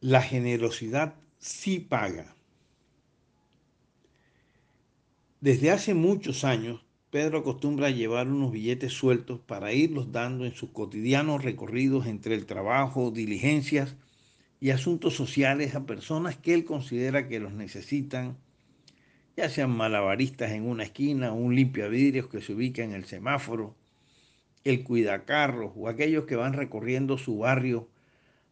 La generosidad sí paga. Desde hace muchos años, Pedro acostumbra llevar unos billetes sueltos para irlos dando en sus cotidianos recorridos entre el trabajo, diligencias y asuntos sociales a personas que él considera que los necesitan, ya sean malabaristas en una esquina, un limpiavidrios que se ubica en el semáforo, el cuidacarros o aquellos que van recorriendo su barrio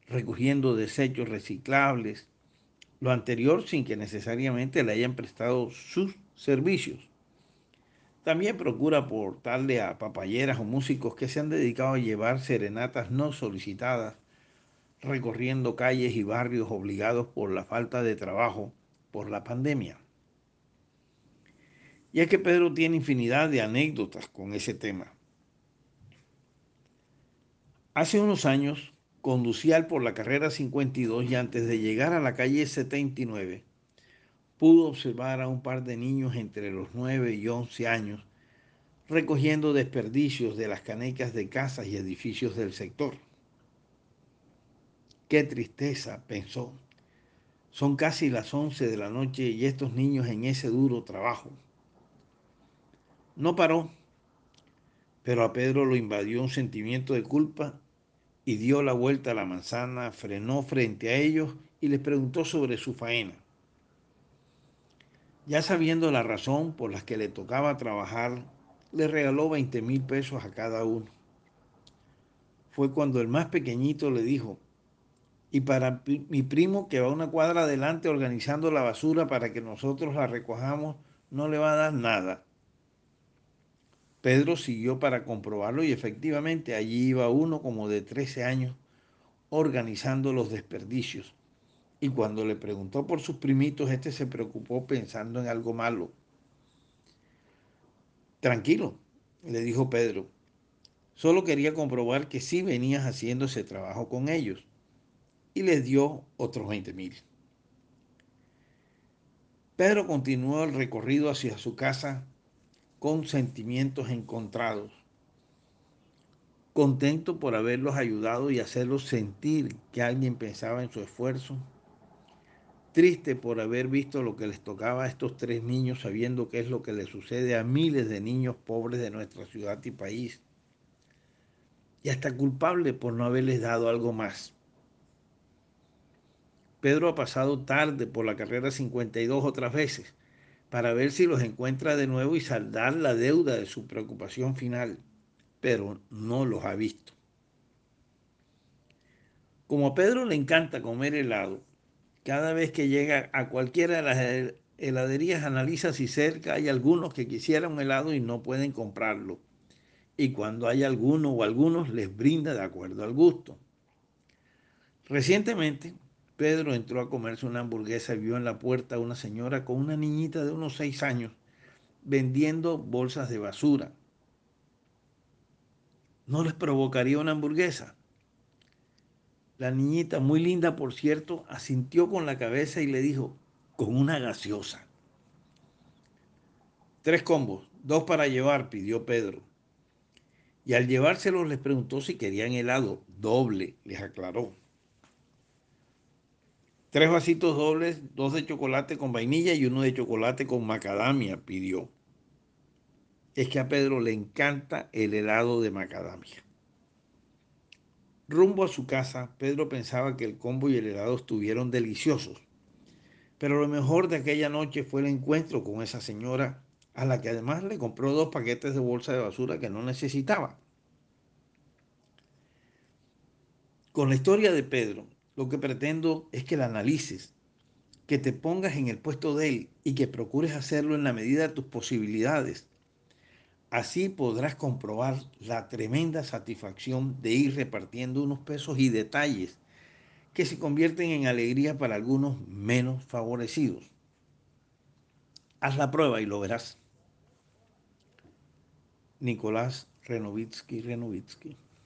recogiendo desechos reciclables, lo anterior sin que necesariamente le hayan prestado sus servicios. También procura aportarle a papayeras o músicos que se han dedicado a llevar serenatas no solicitadas, recorriendo calles y barrios obligados por la falta de trabajo por la pandemia. Y es que Pedro tiene infinidad de anécdotas con ese tema. Hace unos años conducía por la carrera 52 y antes de llegar a la calle 79, pudo observar a un par de niños entre los 9 y 11 años recogiendo desperdicios de las canecas de casas y edificios del sector. Qué tristeza, pensó. Son casi las 11 de la noche y estos niños en ese duro trabajo. No paró, pero a Pedro lo invadió un sentimiento de culpa y dio la vuelta a la manzana, frenó frente a ellos y les preguntó sobre su faena. Ya sabiendo la razón por la que le tocaba trabajar, le regaló 20 mil pesos a cada uno. Fue cuando el más pequeñito le dijo, y para mi primo que va una cuadra adelante organizando la basura para que nosotros la recojamos, no le va a dar nada. Pedro siguió para comprobarlo y efectivamente allí iba uno como de 13 años organizando los desperdicios. Y cuando le preguntó por sus primitos, este se preocupó pensando en algo malo. Tranquilo, le dijo Pedro. Solo quería comprobar que sí venías haciendo ese trabajo con ellos. Y les dio otros 20 mil. Pedro continuó el recorrido hacia su casa con sentimientos encontrados. Contento por haberlos ayudado y hacerlos sentir que alguien pensaba en su esfuerzo. Triste por haber visto lo que les tocaba a estos tres niños sabiendo qué es lo que les sucede a miles de niños pobres de nuestra ciudad y país. Y hasta culpable por no haberles dado algo más. Pedro ha pasado tarde por la carrera 52 otras veces para ver si los encuentra de nuevo y saldar la deuda de su preocupación final, pero no los ha visto. Como a Pedro le encanta comer helado, cada vez que llega a cualquiera de las heladerías analiza si cerca hay algunos que quisieran un helado y no pueden comprarlo. Y cuando hay alguno o algunos les brinda de acuerdo al gusto. Recientemente Pedro entró a comerse una hamburguesa y vio en la puerta a una señora con una niñita de unos seis años vendiendo bolsas de basura. ¿No les provocaría una hamburguesa? La niñita, muy linda por cierto, asintió con la cabeza y le dijo, con una gaseosa. Tres combos, dos para llevar, pidió Pedro. Y al llevárselos les preguntó si querían helado, doble, les aclaró. Tres vasitos dobles, dos de chocolate con vainilla y uno de chocolate con macadamia, pidió. Es que a Pedro le encanta el helado de macadamia. Rumbo a su casa, Pedro pensaba que el combo y el helado estuvieron deliciosos. Pero lo mejor de aquella noche fue el encuentro con esa señora, a la que además le compró dos paquetes de bolsa de basura que no necesitaba. Con la historia de Pedro, lo que pretendo es que la analices, que te pongas en el puesto de él y que procures hacerlo en la medida de tus posibilidades. Así podrás comprobar la tremenda satisfacción de ir repartiendo unos pesos y detalles que se convierten en alegría para algunos menos favorecidos. Haz la prueba y lo verás. Nicolás Renovitsky Renovitsky